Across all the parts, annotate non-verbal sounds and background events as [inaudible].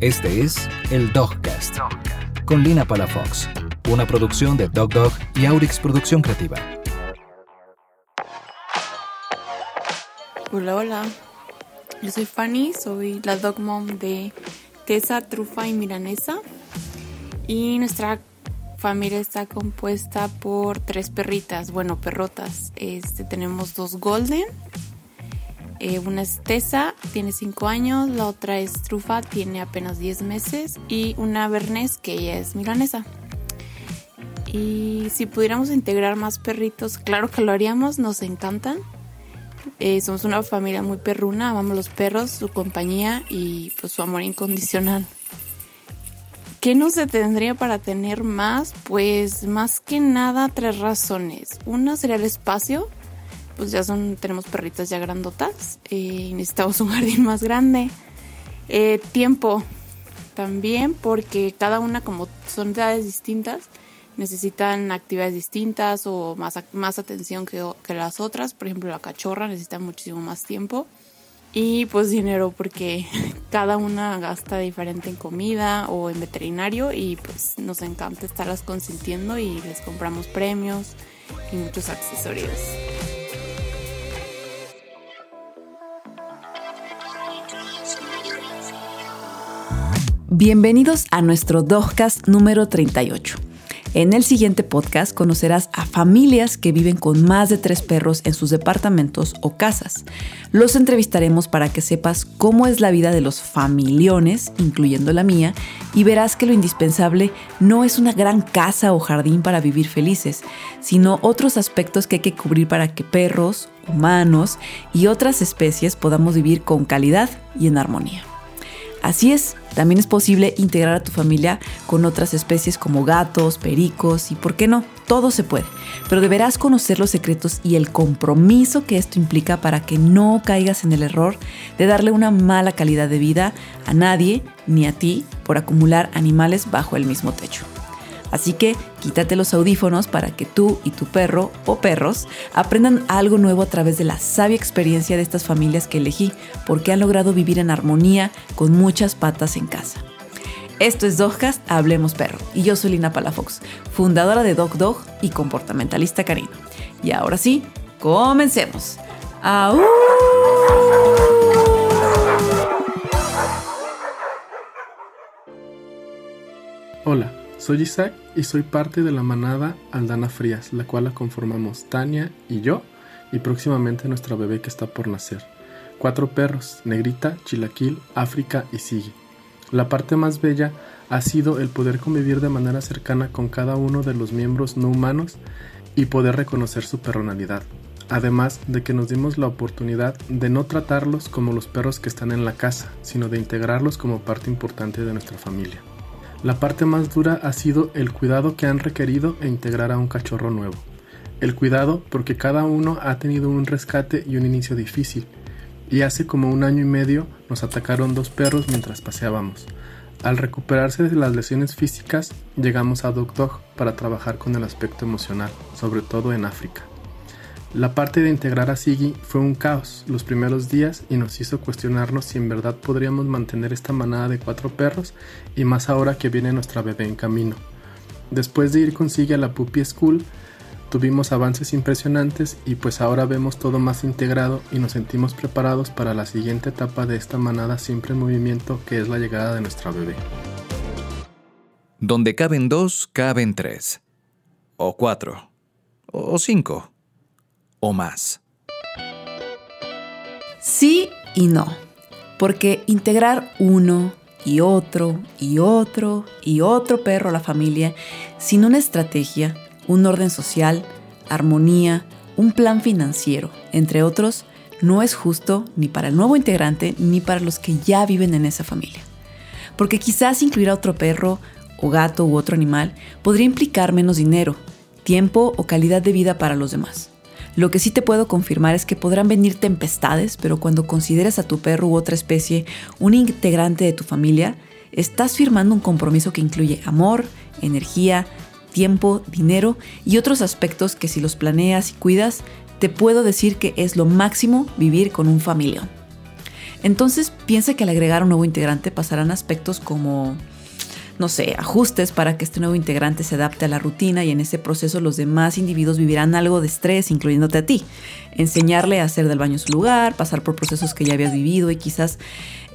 Este es el Dogcast, con Lina Palafox, una producción de Dog Dog y Aurix Producción Creativa. Hola, hola. Yo soy Fanny, soy la dog mom de Tessa, Trufa y Milanesa. Y nuestra familia está compuesta por tres perritas, bueno, perrotas. Este, tenemos dos golden. Eh, una es Tessa, tiene 5 años, la otra es Trufa, tiene apenas 10 meses, y una Bernés, que ella es milanesa. Y si pudiéramos integrar más perritos, claro que lo haríamos, nos encantan. Eh, somos una familia muy perruna, amamos los perros, su compañía y pues su amor incondicional. ¿Qué no se tendría para tener más? Pues más que nada tres razones. Una sería el espacio, pues ya son, tenemos perritas ya grandotas y eh, necesitamos un [laughs] jardín más grande. Eh, tiempo también, porque cada una como son edades distintas, necesitan actividades distintas o más, más atención que, que las otras. Por ejemplo, la cachorra necesita muchísimo más tiempo. Y pues dinero porque [laughs] cada una gasta diferente en comida o en veterinario y pues nos encanta estarlas consintiendo y les compramos premios y muchos accesorios. Bienvenidos a nuestro Dogcast número 38. En el siguiente podcast conocerás a familias que viven con más de tres perros en sus departamentos o casas. Los entrevistaremos para que sepas cómo es la vida de los familiones, incluyendo la mía, y verás que lo indispensable no es una gran casa o jardín para vivir felices, sino otros aspectos que hay que cubrir para que perros, humanos y otras especies podamos vivir con calidad y en armonía. Así es, también es posible integrar a tu familia con otras especies como gatos, pericos y, ¿por qué no? Todo se puede. Pero deberás conocer los secretos y el compromiso que esto implica para que no caigas en el error de darle una mala calidad de vida a nadie ni a ti por acumular animales bajo el mismo techo. Así que quítate los audífonos para que tú y tu perro o perros aprendan algo nuevo a través de la sabia experiencia de estas familias que elegí, porque han logrado vivir en armonía con muchas patas en casa. Esto es Dogcast Hablemos Perro y yo soy Lina Palafox, fundadora de Dog Dog y comportamentalista canino. Y ahora sí, comencemos. ¡Au! Hola, soy Isaac y soy parte de la manada Aldana Frías, la cual la conformamos Tania y yo, y próximamente nuestra bebé que está por nacer. Cuatro perros, Negrita, Chilaquil, África y Sigui. La parte más bella ha sido el poder convivir de manera cercana con cada uno de los miembros no humanos y poder reconocer su personalidad. Además de que nos dimos la oportunidad de no tratarlos como los perros que están en la casa, sino de integrarlos como parte importante de nuestra familia. La parte más dura ha sido el cuidado que han requerido e integrar a un cachorro nuevo. El cuidado porque cada uno ha tenido un rescate y un inicio difícil. Y hace como un año y medio nos atacaron dos perros mientras paseábamos. Al recuperarse de las lesiones físicas, llegamos a Dog Dog para trabajar con el aspecto emocional, sobre todo en África. La parte de integrar a Siggy fue un caos los primeros días y nos hizo cuestionarnos si en verdad podríamos mantener esta manada de cuatro perros y más ahora que viene nuestra bebé en camino. Después de ir con Siggy a la Puppy School, tuvimos avances impresionantes y pues ahora vemos todo más integrado y nos sentimos preparados para la siguiente etapa de esta manada siempre en movimiento que es la llegada de nuestra bebé. Donde caben dos, caben tres. O cuatro. O cinco más? Sí y no, porque integrar uno y otro y otro y otro perro a la familia sin una estrategia, un orden social, armonía, un plan financiero, entre otros, no es justo ni para el nuevo integrante ni para los que ya viven en esa familia. Porque quizás incluir a otro perro o gato u otro animal podría implicar menos dinero, tiempo o calidad de vida para los demás. Lo que sí te puedo confirmar es que podrán venir tempestades, pero cuando consideres a tu perro u otra especie un integrante de tu familia, estás firmando un compromiso que incluye amor, energía, tiempo, dinero y otros aspectos que si los planeas y cuidas, te puedo decir que es lo máximo vivir con un familia. Entonces piensa que al agregar un nuevo integrante pasarán aspectos como, no sé, ajustes para que este nuevo integrante se adapte a la rutina y en ese proceso los demás individuos vivirán algo de estrés, incluyéndote a ti. Enseñarle a hacer del baño su lugar, pasar por procesos que ya habías vivido y quizás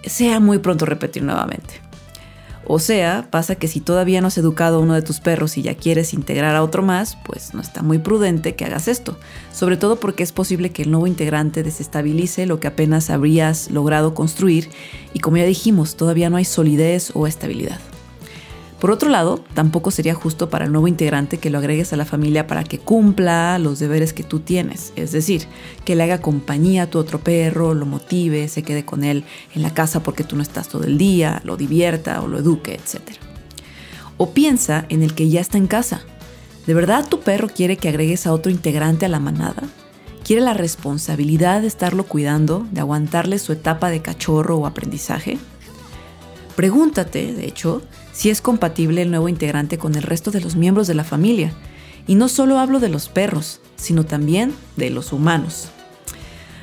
sea muy pronto repetir nuevamente. O sea, pasa que si todavía no has educado a uno de tus perros y ya quieres integrar a otro más, pues no está muy prudente que hagas esto. Sobre todo porque es posible que el nuevo integrante desestabilice lo que apenas habrías logrado construir y como ya dijimos, todavía no hay solidez o estabilidad. Por otro lado, tampoco sería justo para el nuevo integrante que lo agregues a la familia para que cumpla los deberes que tú tienes, es decir, que le haga compañía a tu otro perro, lo motive, se quede con él en la casa porque tú no estás todo el día, lo divierta o lo eduque, etc. O piensa en el que ya está en casa. ¿De verdad tu perro quiere que agregues a otro integrante a la manada? ¿Quiere la responsabilidad de estarlo cuidando, de aguantarle su etapa de cachorro o aprendizaje? Pregúntate, de hecho, si es compatible el nuevo integrante con el resto de los miembros de la familia. Y no solo hablo de los perros, sino también de los humanos.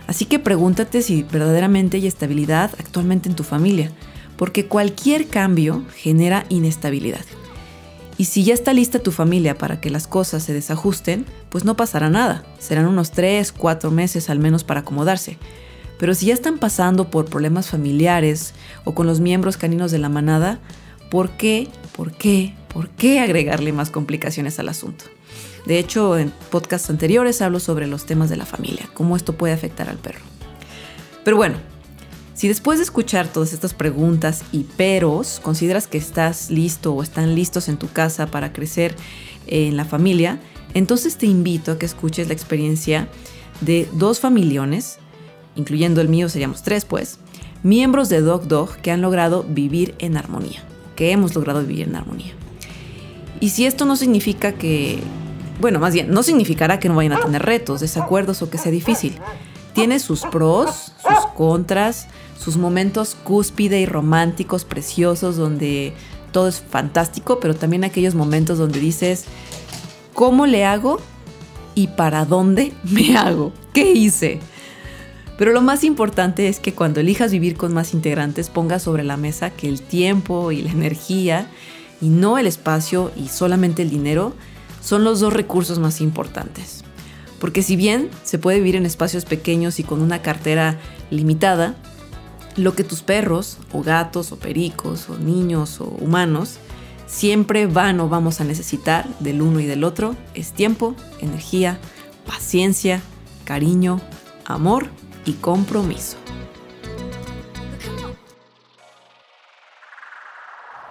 Así que pregúntate si verdaderamente hay estabilidad actualmente en tu familia, porque cualquier cambio genera inestabilidad. Y si ya está lista tu familia para que las cosas se desajusten, pues no pasará nada. Serán unos 3, 4 meses al menos para acomodarse. Pero si ya están pasando por problemas familiares o con los miembros caninos de la manada, ¿por qué, por qué, por qué agregarle más complicaciones al asunto? De hecho, en podcasts anteriores hablo sobre los temas de la familia, cómo esto puede afectar al perro. Pero bueno, si después de escuchar todas estas preguntas y peros consideras que estás listo o están listos en tu casa para crecer en la familia, entonces te invito a que escuches la experiencia de dos familiones incluyendo el mío seríamos tres pues, miembros de Dog Dog que han logrado vivir en armonía, que hemos logrado vivir en armonía. Y si esto no significa que, bueno, más bien, no significará que no vayan a tener retos, desacuerdos o que sea difícil. Tiene sus pros, sus contras, sus momentos cúspide y románticos, preciosos, donde todo es fantástico, pero también aquellos momentos donde dices, ¿cómo le hago? ¿Y para dónde me hago? ¿Qué hice? Pero lo más importante es que cuando elijas vivir con más integrantes pongas sobre la mesa que el tiempo y la energía y no el espacio y solamente el dinero son los dos recursos más importantes. Porque si bien se puede vivir en espacios pequeños y con una cartera limitada, lo que tus perros o gatos o pericos o niños o humanos siempre van o vamos a necesitar del uno y del otro es tiempo, energía, paciencia, cariño, amor y compromiso.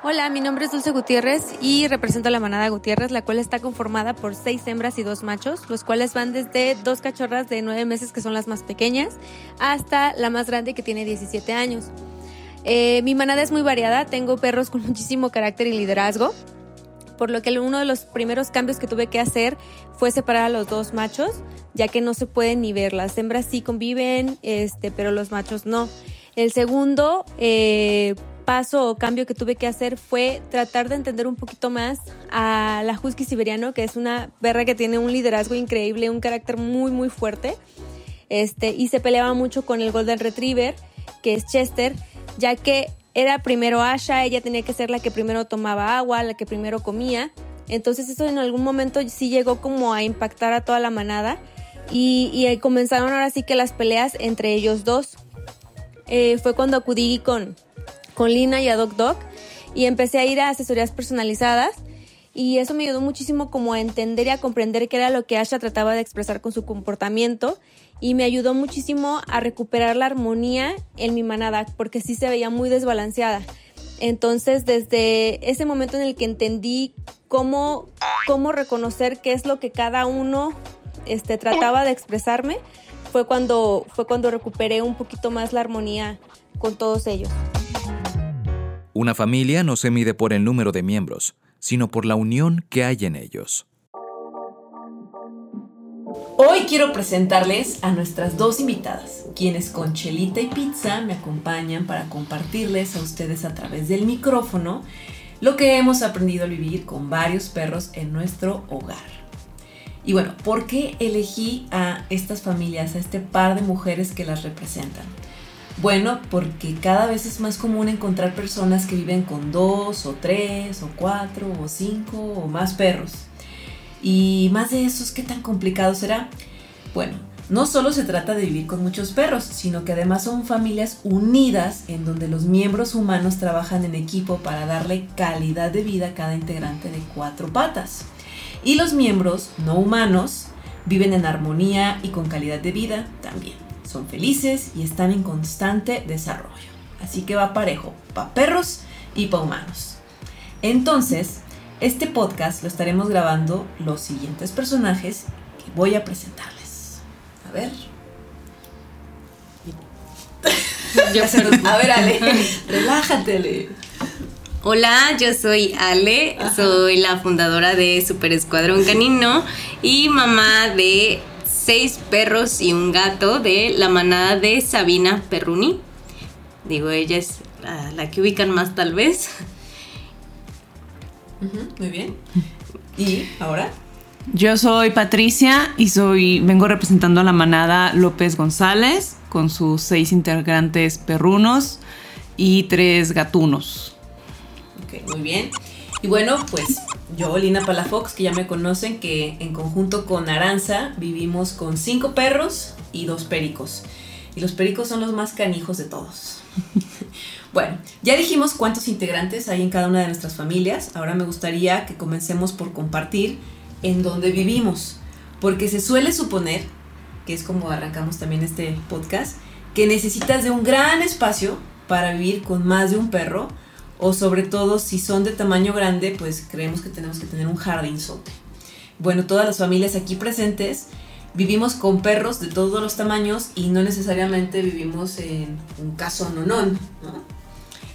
Hola, mi nombre es Dulce Gutiérrez y represento a la manada Gutiérrez, la cual está conformada por seis hembras y dos machos, los cuales van desde dos cachorras de nueve meses, que son las más pequeñas, hasta la más grande que tiene 17 años. Eh, mi manada es muy variada, tengo perros con [laughs] muchísimo carácter y liderazgo, por lo que uno de los primeros cambios que tuve que hacer fue separar a los dos machos, ya que no se pueden ni ver. Las hembras sí conviven, este, pero los machos no. El segundo eh, paso o cambio que tuve que hacer fue tratar de entender un poquito más a la husky siberiano, que es una perra que tiene un liderazgo increíble, un carácter muy muy fuerte, este, y se peleaba mucho con el golden retriever, que es Chester, ya que era primero Asha, ella tenía que ser la que primero tomaba agua, la que primero comía. Entonces eso en algún momento sí llegó como a impactar a toda la manada y, comenzaron ahora sí que las peleas entre ellos dos. Eh, fue cuando acudí con, con Lina y a Doc Doc y empecé a ir a asesorías personalizadas y eso me ayudó muchísimo como a entender y a comprender qué era lo que Asha trataba de expresar con su comportamiento y me ayudó muchísimo a recuperar la armonía en mi manada porque sí se veía muy desbalanceada. Entonces, desde ese momento en el que entendí cómo, cómo reconocer qué es lo que cada uno este, trataba de expresarme, fue cuando, fue cuando recuperé un poquito más la armonía con todos ellos. Una familia no se mide por el número de miembros, sino por la unión que hay en ellos. Hoy quiero presentarles a nuestras dos invitadas, quienes con chelita y pizza me acompañan para compartirles a ustedes a través del micrófono lo que hemos aprendido a vivir con varios perros en nuestro hogar. Y bueno, ¿por qué elegí a estas familias, a este par de mujeres que las representan? Bueno, porque cada vez es más común encontrar personas que viven con dos o tres o cuatro o cinco o más perros. Y más de esos, ¿qué tan complicado será? Bueno, no solo se trata de vivir con muchos perros, sino que además son familias unidas en donde los miembros humanos trabajan en equipo para darle calidad de vida a cada integrante de cuatro patas. Y los miembros no humanos viven en armonía y con calidad de vida también son felices y están en constante desarrollo. Así que va parejo, para perros y para humanos. Entonces, este podcast lo estaremos grabando los siguientes personajes que voy a presentarles. A ver. [laughs] a ver, Ale, [laughs] relájate, Ale. Hola, yo soy Ale, soy la fundadora de Super Escuadrón Canino y mamá de seis perros y un gato de la manada de Sabina Perruni. Digo, ella es la, que ubican más tal vez. Muy bien. ¿Y ahora? Yo soy Patricia y soy vengo representando a la manada López González con sus seis integrantes perrunos y tres gatunos. Ok, muy bien. Y bueno, pues yo, Lina Palafox, que ya me conocen, que en conjunto con Aranza vivimos con cinco perros y dos pericos. Y los pericos son los más canijos de todos. [laughs] bueno, ya dijimos cuántos integrantes hay en cada una de nuestras familias. Ahora me gustaría que comencemos por compartir en dónde vivimos. Porque se suele suponer, que es como arrancamos también este podcast, que necesitas de un gran espacio para vivir con más de un perro o sobre todo si son de tamaño grande, pues creemos que tenemos que tener un jardinzote. Bueno, todas las familias aquí presentes vivimos con perros de todos los tamaños y no necesariamente vivimos en un caso nonón, ¿no?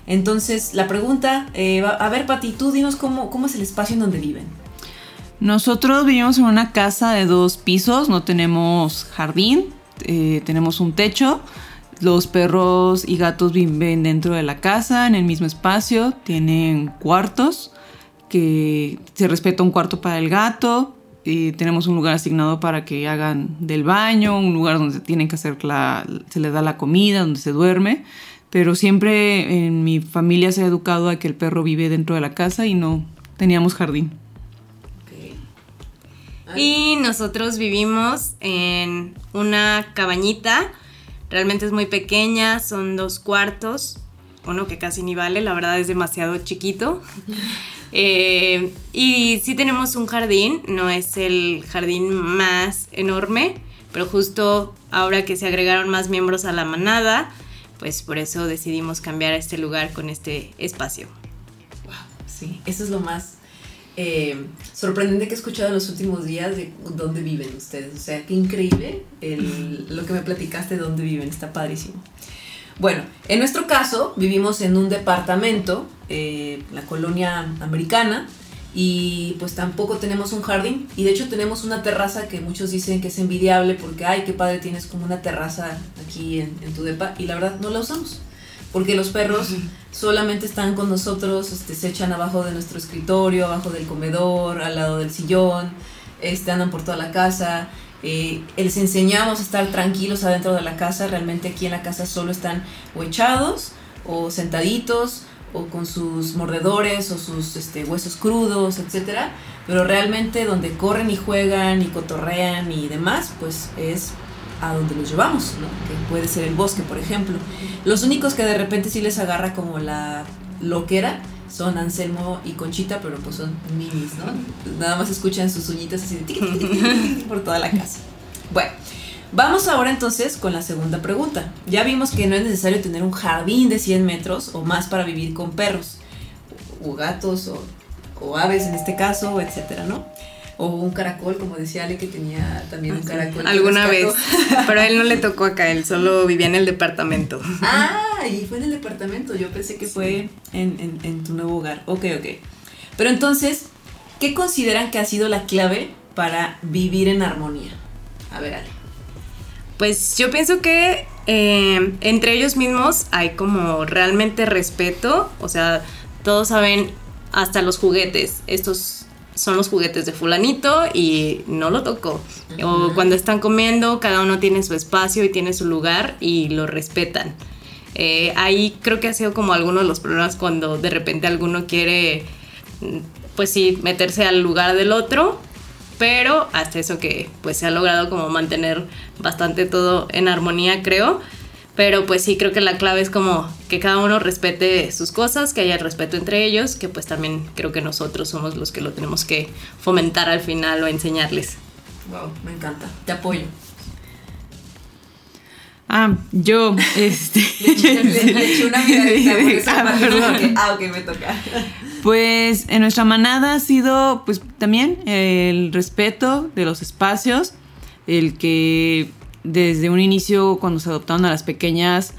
Entonces, la pregunta, eh, a ver, Pati, tú dinos cómo, cómo es el espacio en donde viven. Nosotros vivimos en una casa de dos pisos, no tenemos jardín, eh, tenemos un techo, los perros y gatos viven dentro de la casa, en el mismo espacio, tienen cuartos, que se respeta un cuarto para el gato, y tenemos un lugar asignado para que hagan del baño, un lugar donde tienen que hacer se les da la comida, donde se duerme, pero siempre en mi familia se ha educado a que el perro vive dentro de la casa y no teníamos jardín. Y nosotros vivimos en una cabañita Realmente es muy pequeña, son dos cuartos, uno que casi ni vale, la verdad es demasiado chiquito. [laughs] Eh, y sí tenemos un jardín, no es el jardín más enorme, pero justo ahora que se agregaron más miembros a la manada, pues por eso decidimos cambiar este lugar con este espacio. Wow, sí, eso es lo más eh, sorprendente que he escuchado en los últimos días de dónde viven ustedes. O sea, qué increíble lo que me platicaste de dónde viven, está padrísimo. Bueno, en nuestro caso vivimos en un departamento, eh, la colonia americana, y pues tampoco tenemos un jardín. Y de hecho tenemos una terraza que muchos dicen que es envidiable porque, ay, qué padre tienes como una terraza aquí en, en tu depa, y la verdad no la usamos porque los perros solamente están con nosotros, este, se echan abajo de nuestro escritorio, abajo del comedor, al lado del sillón, este, andan por toda la casa. Eh, les enseñamos a estar tranquilos adentro de la casa, realmente aquí en la casa solo están o echados o sentaditos o con sus mordedores o sus este, huesos crudos, etc. Pero realmente donde corren y juegan y cotorrean y demás, pues es a donde los llevamos, ¿no? que puede ser el bosque, por ejemplo. Los únicos que de repente sí les agarra como la loquera son Anselmo y Conchita, pero pues son minis, ¿no? Nada más escuchan sus uñitas así de por toda la casa. Bueno, vamos ahora entonces con la segunda pregunta. Ya vimos que no es necesario tener un jardín de 100 metros o más para vivir con perros, o gatos, o, o aves en este caso, etcétera, ¿no? O un caracol, como decía Ale, que tenía también un caracol. Alguna vez. Pero a él no le tocó acá, él solo vivía en el departamento. Ah, y fue en el departamento. Yo pensé que fue en, en tu nuevo hogar. Ok, ok. Pero entonces, ¿qué consideran que ha sido la clave para vivir en armonía? A ver, Ale. Pues yo pienso que eh, entre ellos mismos hay como realmente respeto. O sea, todos saben hasta los juguetes. Estos son los juguetes de fulanito y no lo tocó. O cuando están comiendo, cada uno tiene su espacio y tiene su lugar y lo respetan. Eh, ahí creo que ha sido como alguno de los problemas cuando de repente alguno quiere, mm, pues sí, meterse al lugar del otro, pero hasta eso que pues se ha logrado como mantener bastante todo en armonía, creo. Pero pues sí, creo que la clave es como que cada uno respete sus cosas, que haya respeto entre ellos, que pues también creo que nosotros somos los que lo tenemos que fomentar al final o enseñarles. Wow, me encanta. Te apoyo. Ah, yo, [laughs] este. Le eché una miradita [laughs] por Ah, perdón. porque, Ah, ok, me toca. Pues en nuestra manada ha sido, pues también el respeto de los espacios, el que desde un inicio, cuando se adoptaron a las pequeñas,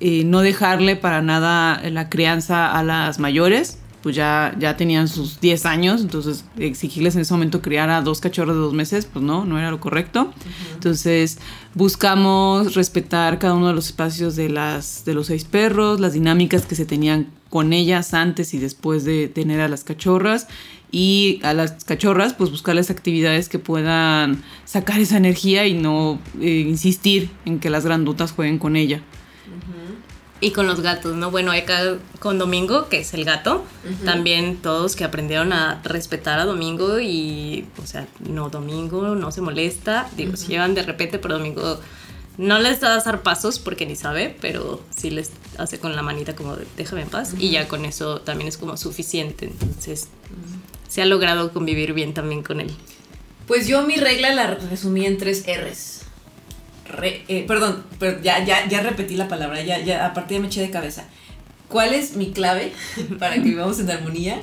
eh, no dejarle para nada la crianza a las mayores, pues ya, ya tenían sus 10 años, entonces exigirles en ese momento criar a dos cachorros de dos meses, pues no, no era lo correcto. Entonces buscamos respetar cada uno de los espacios de, las, de los seis perros, las dinámicas que se tenían con ellas antes y después de tener a las cachorras. Y a las cachorras, pues buscarles actividades que puedan sacar esa energía y no eh, insistir en que las grandutas jueguen con ella. Y con los gatos, ¿no? Bueno, acá con Domingo, que es el gato, también todos que aprendieron a respetar a Domingo y, o sea, no, Domingo no se molesta, digo, se llevan de repente, pero Domingo no les da zarpazos porque ni sabe, pero sí les hace con la manita como de, déjame en paz y ya con eso también es como suficiente, entonces se ha logrado convivir bien también con él. Pues yo mi regla la resumí en tres R's. Re- eh, perdón, pero ya, ya, ya repetí la palabra, ya, ya, aparte ya me eché de cabeza. ¿Cuál es mi clave [laughs] para que vivamos en armonía?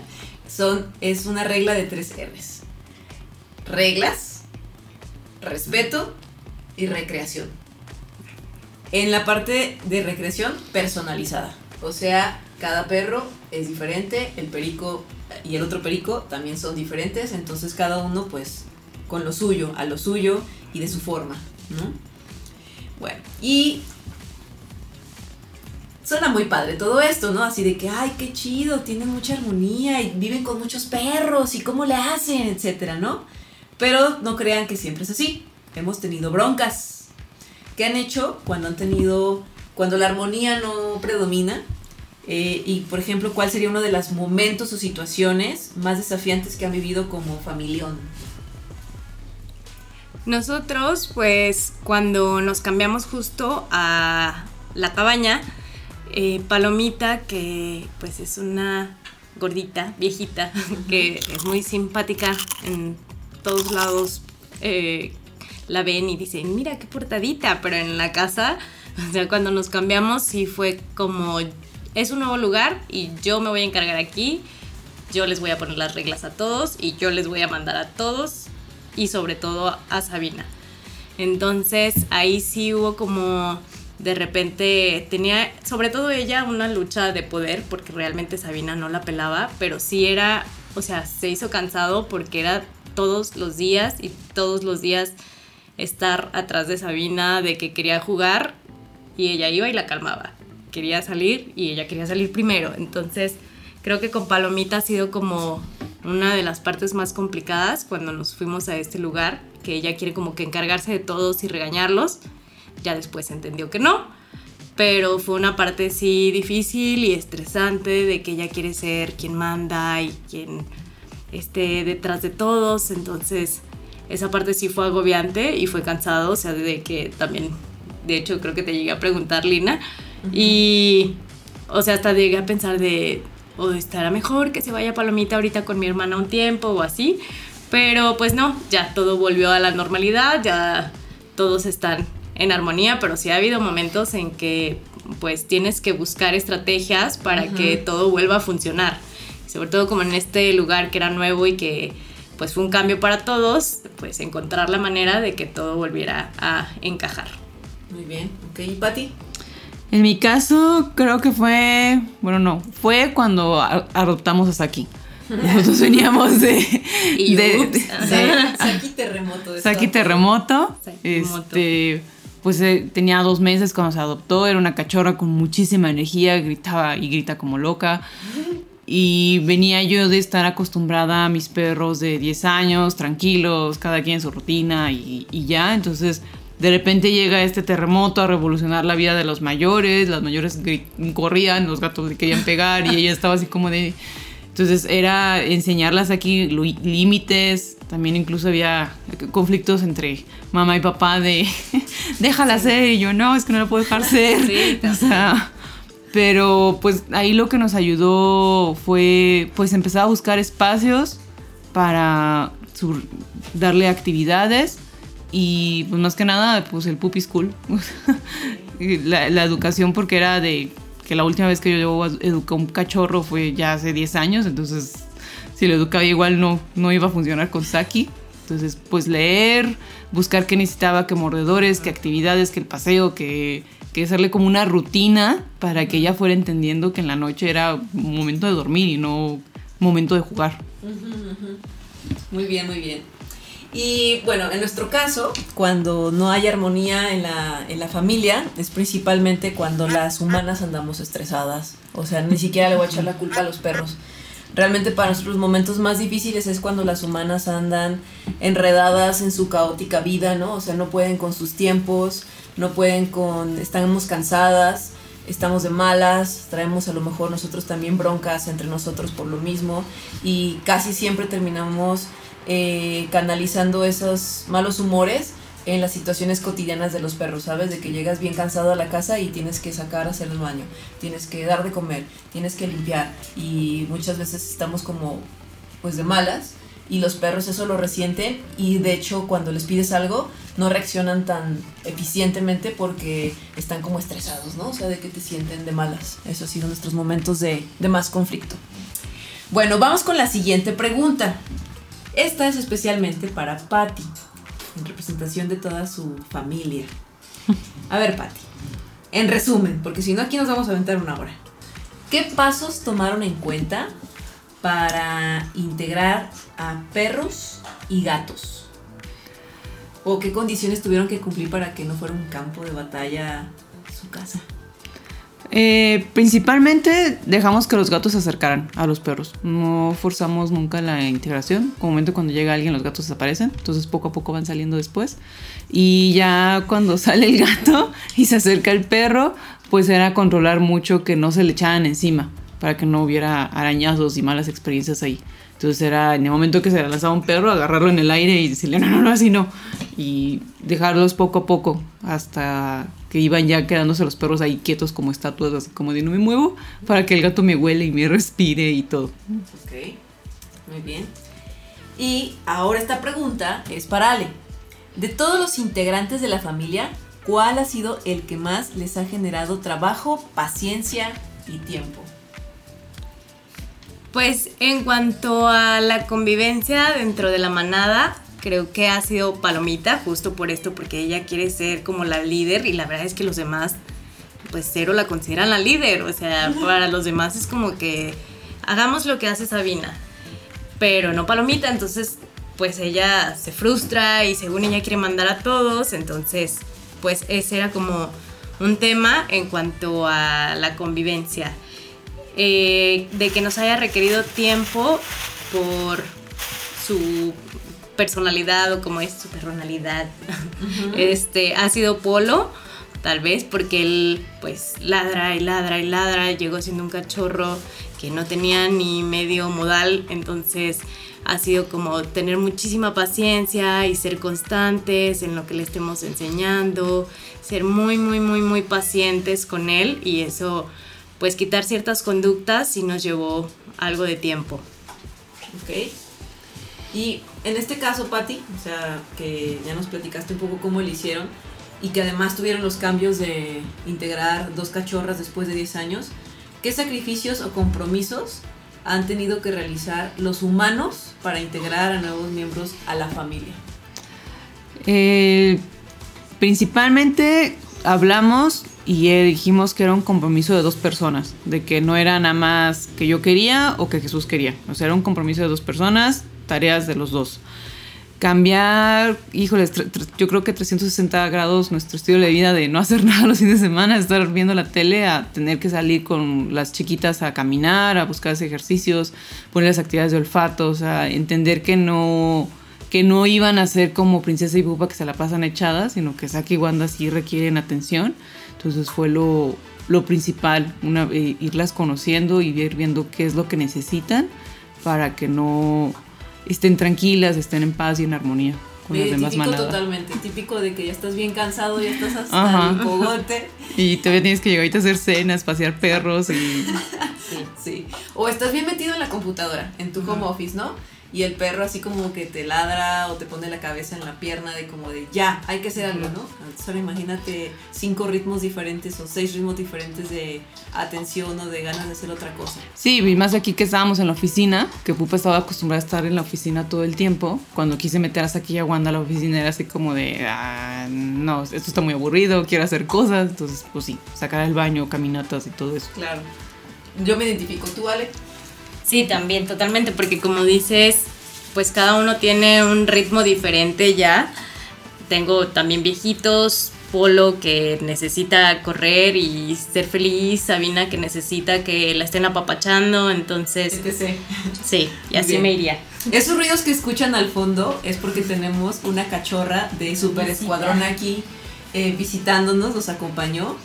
Son, es una regla de tres R's. Reglas, respeto y recreación. En la parte de recreación, personalizada. O sea, cada perro es diferente, el perico y el otro perico también son diferentes, entonces cada uno pues con lo suyo, a lo suyo y de su forma, ¿no? Bueno, y suena muy padre todo esto, ¿no? Así de que, ay, qué chido, tienen mucha armonía y viven con muchos perros y cómo le hacen, etcétera, ¿no? Pero no crean que siempre es así. Hemos tenido broncas. ¿Qué han hecho cuando han tenido, cuando la armonía no predomina? Eh, y, por ejemplo, ¿cuál sería uno de los momentos o situaciones más desafiantes que han vivido como familión? Nosotros, pues, cuando nos cambiamos justo a la cabaña, eh, Palomita, que pues es una gordita, viejita, [laughs] que es muy simpática en todos lados, eh, la ven y dicen, mira qué portadita, pero en la casa, [laughs] o sea, cuando nos cambiamos, sí fue como, es un nuevo lugar y yo me voy a encargar aquí, yo les voy a poner las reglas a todos y yo les voy a mandar a todos y sobre todo a Sabina. Entonces ahí sí hubo como de repente tenía sobre todo ella una lucha de poder porque realmente Sabina no la pelaba, pero sí era, o sea, se hizo cansado porque era todos los días y todos los días estar atrás de Sabina de que quería jugar y ella iba y la calmaba. Quería salir y ella quería salir primero. Entonces creo que con Palomita ha sido como una de las partes más complicadas cuando nos fuimos a este lugar, que ella quiere como que encargarse de todos y regañarlos. Ya después entendió que no, pero fue una parte sí difícil y estresante de que ella quiere ser quien manda y quien esté detrás de todos, entonces esa parte sí fue agobiante y fue cansado, o sea, de que también, de hecho creo que te llegué a preguntar, Lina, y, o sea, hasta llegué a pensar de, o estará mejor que se vaya Palomita ahorita con mi hermana un tiempo o así, pero pues no, ya todo volvió a la normalidad, ya todos están en armonía, pero sí ha habido momentos en que pues tienes que buscar estrategias para que todo vuelva a funcionar. Sobre todo como en este lugar que era nuevo y que pues fue un cambio para todos, pues encontrar la manera de que todo volviera a encajar. Muy bien, ok. ¿Y Pati? En mi caso, creo que fue, bueno, no, fue cuando a- adoptamos a Saki. [laughs] Nosotros veníamos de, [laughs] Y de, ups, de-. Saki terremoto. Saki Terremoto. Saki Este, pues eh, tenía dos meses cuando se adoptó, era una cachorra con muchísima energía, gritaba y grita como loca. [laughs] Y venía yo de estar acostumbrada a mis perros de 10 años, tranquilos, cada quien en su rutina y, y ya. Entonces de repente llega este terremoto a revolucionar la vida de los mayores, las mayores corrían, los gatos le querían pegar y ella estaba así como de... Entonces era enseñarlas aquí límites, también incluso había conflictos entre mamá y papá de [laughs] déjala ser y yo no, es que no la puedo dejar [laughs] ser. [laughs] O sea, pero pues ahí lo que nos ayudó fue pues empezar a buscar espacios para darle actividades y pues más que nada pues el puppy school. [laughs] la, la educación porque era de que la última vez que yo eduqué un cachorro fue ya hace 10 años, entonces si lo educaba igual no, no iba a funcionar con Saki. Entonces, pues leer, buscar qué necesitaba, qué mordedores, qué actividades, qué el paseo, que, que hacerle como una rutina para que ella fuera entendiendo que en la noche era momento de dormir y no momento de jugar. Muy bien, muy bien. Y bueno, en nuestro caso, cuando no hay armonía en la, en la familia, es principalmente cuando las humanas andamos estresadas. O sea, ni siquiera le voy a echar la culpa a los perros. Realmente para nosotros los momentos más difíciles es cuando las humanas andan enredadas en su caótica vida, ¿no? O sea, no pueden con sus tiempos, no pueden con... estamos cansadas, estamos de malas, traemos a lo mejor nosotros también broncas entre nosotros por lo mismo y casi siempre terminamos eh, canalizando esos malos humores en las situaciones cotidianas de los perros, ¿sabes? De que llegas bien cansado a la casa y tienes que sacar hacer el baño, tienes que dar de comer, tienes que limpiar y muchas veces estamos como pues de malas y los perros eso lo resienten y de hecho cuando les pides algo no reaccionan tan eficientemente porque están como estresados, ¿no? O sea, de que te sienten de malas. Eso ha sido nuestros momentos de, de más conflicto. Bueno, vamos con la siguiente pregunta. Esta es especialmente para Patty, en representación de toda su familia. A ver, Patty, en resumen, porque si no aquí nos vamos a aventar una hora. ¿Qué pasos tomaron en cuenta para integrar a perros y gatos? ¿O qué condiciones tuvieron que cumplir para que no fuera un campo de batalla su casa? Eh, principalmente dejamos que los gatos se acercaran a los perros. No forzamos nunca la integración. Como momento cuando llega alguien los gatos desaparecen. Entonces poco a poco van saliendo después. Y ya cuando [laughs] sale el gato y se acerca el perro, pues era controlar mucho que no se le echaran encima. Para que no hubiera arañazos y malas experiencias ahí. Entonces era en el momento que se lanzaba un perro, agarrarlo en el aire y decirle, no, no, no, así no. Y dejarlos poco a poco hasta que iban ya quedándose los perros ahí quietos como estatuas, así como de no me muevo, para que el gato me huele y me respire y todo. Ok, muy bien. Y ahora esta pregunta es para Ale. De todos los integrantes de la familia, ¿cuál ha sido el que más les ha generado trabajo, paciencia y tiempo? Pues en cuanto a la convivencia dentro de la manada, creo que ha sido Palomita, justo por esto, porque ella quiere ser como la líder y la verdad es que los demás, pues cero la consideran la líder, o sea, para los demás es como que hagamos lo que hace Sabina, pero no Palomita, entonces pues ella se frustra y según ella quiere mandar a todos, entonces pues ese era como un tema en cuanto a la convivencia. Eh, de que nos haya requerido tiempo por su personalidad o como es su personalidad, este, ha sido Polo, tal vez porque él pues ladra y ladra y ladra, llegó siendo un cachorro que no tenía ni medio modal, entonces ha sido como tener muchísima paciencia y ser constantes en lo que le estemos enseñando, ser muy, muy, muy, muy pacientes con él. Y eso, pues quitar ciertas conductas y nos llevó algo de tiempo. Ok. Y en este caso, Patti, o sea, que ya nos platicaste un poco cómo lo hicieron y que además tuvieron los cambios de integrar dos cachorras después de 10 años, ¿qué sacrificios o compromisos han tenido que realizar los humanos para integrar a nuevos miembros a la familia? Eh, principalmente hablamos y dijimos que era un compromiso de dos personas, de que no era nada más que yo quería o que Jesús quería, o sea, era un compromiso de dos personas tareas de los dos. Cambiar, híjoles, yo creo que 360 grados nuestro estilo de vida de no hacer [laughs] nada los fines de semana, estar viendo la tele, a tener que salir con las chiquitas a caminar, a buscar ejercicios, poner las actividades de olfato, o sea, entender que no, que no iban a ser como Princesa y Pupa que se la pasan echadas, sino que Saki y Wanda sí requieren atención. Entonces fue lo, lo principal, una, eh, irlas conociendo y ir viendo qué es lo que necesitan para que no estén tranquilas, estén en paz y en armonía con las demás típico manadas. totalmente, típico de que ya estás bien cansado, ya estás hasta Ajá. el cogote. [laughs] Y todavía tienes que llegar a hacer cenas, pasear perros y... Sí, [laughs] sí. O estás bien metido en la computadora, en tu home office, ¿no? Y el perro así como que te ladra o te pone la cabeza en la pierna de como de ya, hay que hacer algo, ¿no? Solo imagínate cinco ritmos diferentes o seis ritmos diferentes de atención o de ganas de hacer otra cosa. Sí, y más aquí que estábamos en la oficina, que Pupa estaba acostumbrada a estar en la oficina todo el tiempo. Cuando quise meter a Saki y a Wanda a la oficina era así como de, ah, no, esto está muy aburrido, quiero hacer cosas. Entonces, pues sí, sacar al baño, caminatas y todo eso. Claro. Yo me identifico. ¿Tú, Ale? Sí, también, totalmente, porque como dices, pues cada uno tiene un ritmo diferente ya. Tengo también viejitos, Polo que necesita correr y ser feliz, Sabina que necesita que la estén apapachando, entonces etc. sí, y así bien. me iría. Esos ruidos que escuchan al fondo es porque tenemos una cachorra de Super Escuadrón aquí eh, visitándonos, nos acompañó.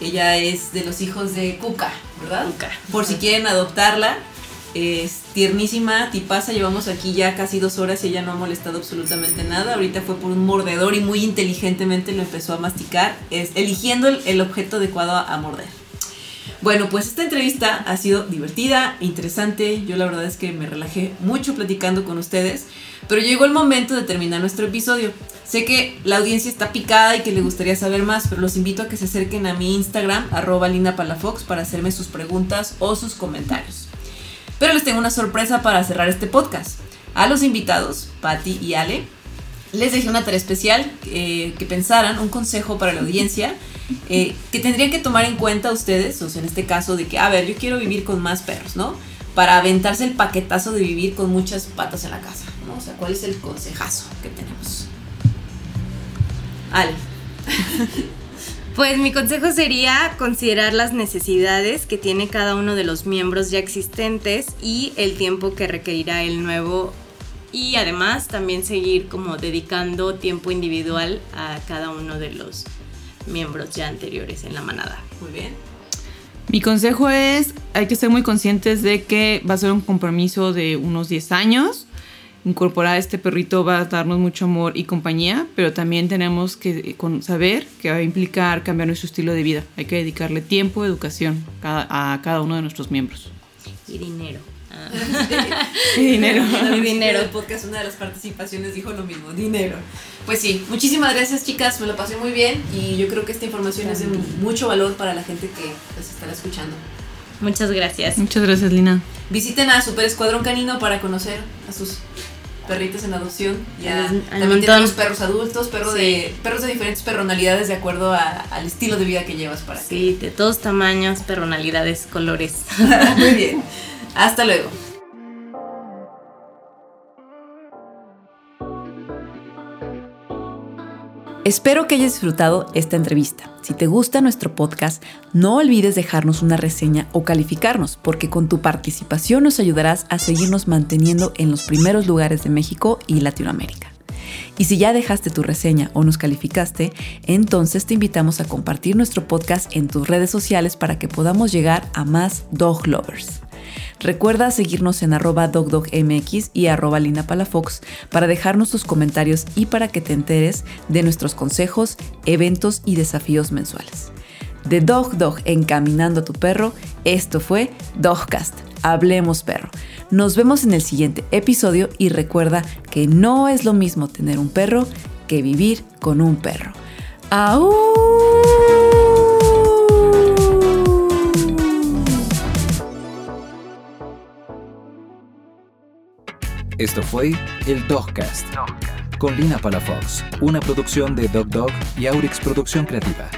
Ella es de los hijos de Cuca, ¿verdad? Cuca. Por si quieren adoptarla. Es tiernísima, tipaza, llevamos aquí ya casi dos horas y ella no ha molestado absolutamente nada. Ahorita fue por un mordedor y muy inteligentemente lo empezó a masticar, es, eligiendo el, objeto adecuado a, morder. Bueno, pues esta entrevista ha sido divertida, interesante. Yo la verdad es que me relajé mucho platicando con ustedes. Pero llegó el momento de terminar nuestro episodio. Sé que la audiencia está picada y que le gustaría saber más, pero los invito a que se acerquen a mi Instagram, arroba linapalafox, para hacerme sus preguntas o sus comentarios. Pero les tengo una sorpresa para cerrar este podcast. A los invitados, Patti y Ale, les dejé una tarea especial eh, que pensaran un consejo para la audiencia eh, que tendrían que tomar en cuenta ustedes, o sea, en este caso de que, a ver, yo quiero vivir con más perros, ¿no? Para aventarse el paquetazo de vivir con muchas patas en la casa, ¿no? O sea, ¿cuál es el consejazo que tenemos? Ale. [laughs] Pues mi consejo sería considerar las necesidades que tiene cada uno de los miembros ya existentes y el tiempo que requerirá el nuevo y además también seguir como dedicando tiempo individual a cada uno de los miembros ya anteriores en la manada. Muy bien. Mi consejo es, hay que ser muy conscientes de que va a ser un compromiso de unos 10 años. Incorporar a este perrito va a darnos mucho amor y compañía, pero también tenemos que eh, con- saber que va a implicar cambiar nuestro estilo de vida. Hay que dedicarle tiempo, educación a cada uno de nuestros miembros. Y dinero. Ah. [laughs] Y dinero. [laughs] Al Dinero. del podcast, una de las participaciones dijo lo mismo, dinero. Pues sí, muchísimas gracias chicas, me lo pasé muy bien y yo creo que esta información es de mucho valor para la gente que pues estará escuchando. Muchas gracias. Muchas gracias, Lina. Visiten a Super Escuadrón Canino para conocer a sus perritos en adopción. Ya Hay un también tenemos perros adultos, perros Sí. de perros de diferentes personalidades de acuerdo a- al estilo de vida que llevas para Sí, de todos tamaños, personalidades, colores. [laughs] Muy bien. [laughs] Hasta luego. Espero que hayas disfrutado esta entrevista. Si te gusta nuestro podcast, no olvides dejarnos una reseña o calificarnos, porque con tu participación nos ayudarás a seguirnos manteniendo en los primeros lugares de México y Latinoamérica. Y si ya dejaste tu reseña o nos calificaste, entonces te invitamos a compartir nuestro podcast en tus redes sociales para que podamos llegar a más dog lovers. Recuerda seguirnos en arroba dogdogmx y arroba linapalafox para dejarnos tus comentarios y para que te enteres de nuestros consejos, eventos y desafíos mensuales. De Dog Dog Encaminando a tu perro, esto fue Dogcast. Hablemos perro. Nos vemos en el siguiente episodio y recuerda que no es lo mismo tener un perro que vivir con un perro. ¡Au! Esto fue el Dogcast con Lina Palafox, una producción de Dog Dog y Aurix Producción Creativa.